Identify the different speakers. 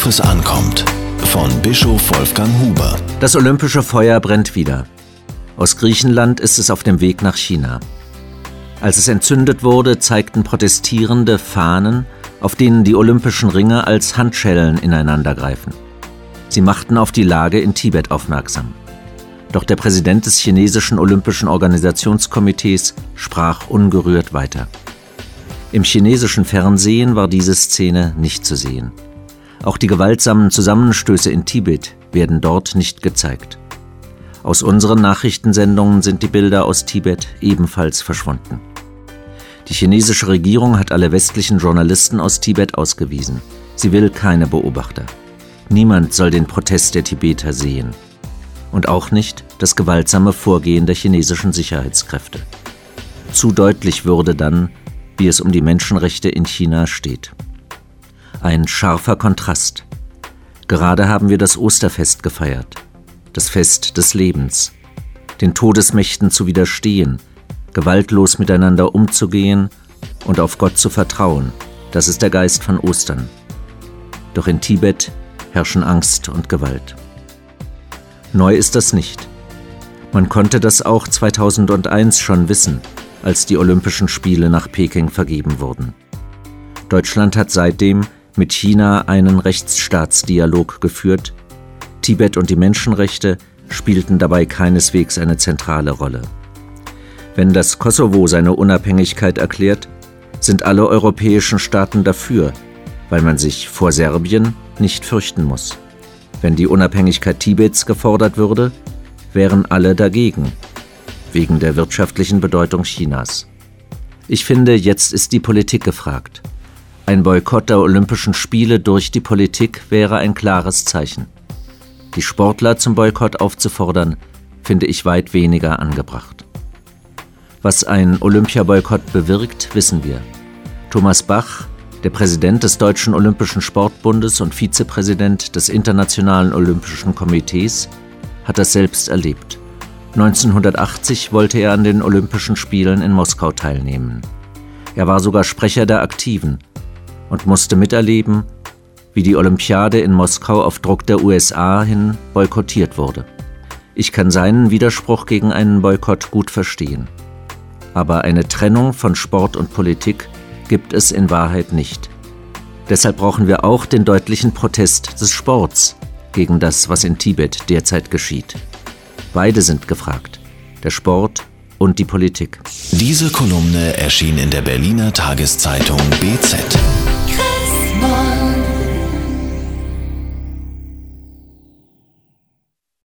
Speaker 1: Worauf es ankommt. Von Bischof Wolfgang Huber.
Speaker 2: Das olympische Feuer brennt wieder. Aus Griechenland ist es auf dem Weg nach China. Als es entzündet wurde, zeigten Protestierende Fahnen, auf denen die olympischen Ringe als Handschellen ineinandergreifen. Sie machten auf die Lage in Tibet aufmerksam. Doch der Präsident des chinesischen Olympischen Organisationskomitees sprach ungerührt weiter. Im chinesischen Fernsehen war diese Szene nicht zu sehen. Auch die gewaltsamen Zusammenstöße in Tibet werden dort nicht gezeigt. Aus unseren Nachrichtensendungen sind die Bilder aus Tibet ebenfalls verschwunden. Die chinesische Regierung hat alle westlichen Journalisten aus Tibet ausgewiesen. Sie will keine Beobachter. Niemand soll den Protest der Tibeter sehen. Und auch nicht das gewaltsame Vorgehen der chinesischen Sicherheitskräfte. Zu deutlich würde dann, wie es um die Menschenrechte in China steht. Ein scharfer Kontrast. Gerade haben wir das Osterfest gefeiert, das Fest des Lebens, den Todesmächten zu widerstehen, gewaltlos miteinander umzugehen und auf Gott zu vertrauen. Das ist der Geist von Ostern. Doch in Tibet herrschen Angst und Gewalt. Neu ist das nicht. Man konnte das auch 2001 schon wissen, als die Olympischen Spiele nach Peking vergeben wurden. Deutschland hat seitdem mit China einen Rechtsstaatsdialog geführt. Tibet und die Menschenrechte spielten dabei keineswegs eine zentrale Rolle. Wenn das Kosovo seine Unabhängigkeit erklärt, sind alle europäischen Staaten dafür, weil man sich vor Serbien nicht fürchten muss. Wenn die Unabhängigkeit Tibets gefordert würde, wären alle dagegen, wegen der wirtschaftlichen Bedeutung Chinas. Ich finde, jetzt ist die Politik gefragt. Ein Boykott der Olympischen Spiele durch die Politik wäre ein klares Zeichen. Die Sportler zum Boykott aufzufordern, finde ich weit weniger angebracht. Was ein Olympiaboykott bewirkt, wissen wir. Thomas Bach, der Präsident des Deutschen Olympischen Sportbundes und Vizepräsident des Internationalen Olympischen Komitees, hat das selbst erlebt. 1980 wollte er an den Olympischen Spielen in Moskau teilnehmen. Er war sogar Sprecher der Aktiven und musste miterleben, wie die Olympiade in Moskau auf Druck der USA hin boykottiert wurde. Ich kann seinen Widerspruch gegen einen Boykott gut verstehen. Aber eine Trennung von Sport und Politik gibt es in Wahrheit nicht. Deshalb brauchen wir auch den deutlichen Protest des Sports gegen das, was in Tibet derzeit geschieht. Beide sind gefragt, der Sport und die Politik.
Speaker 1: Diese Kolumne erschien in der Berliner Tageszeitung BZ.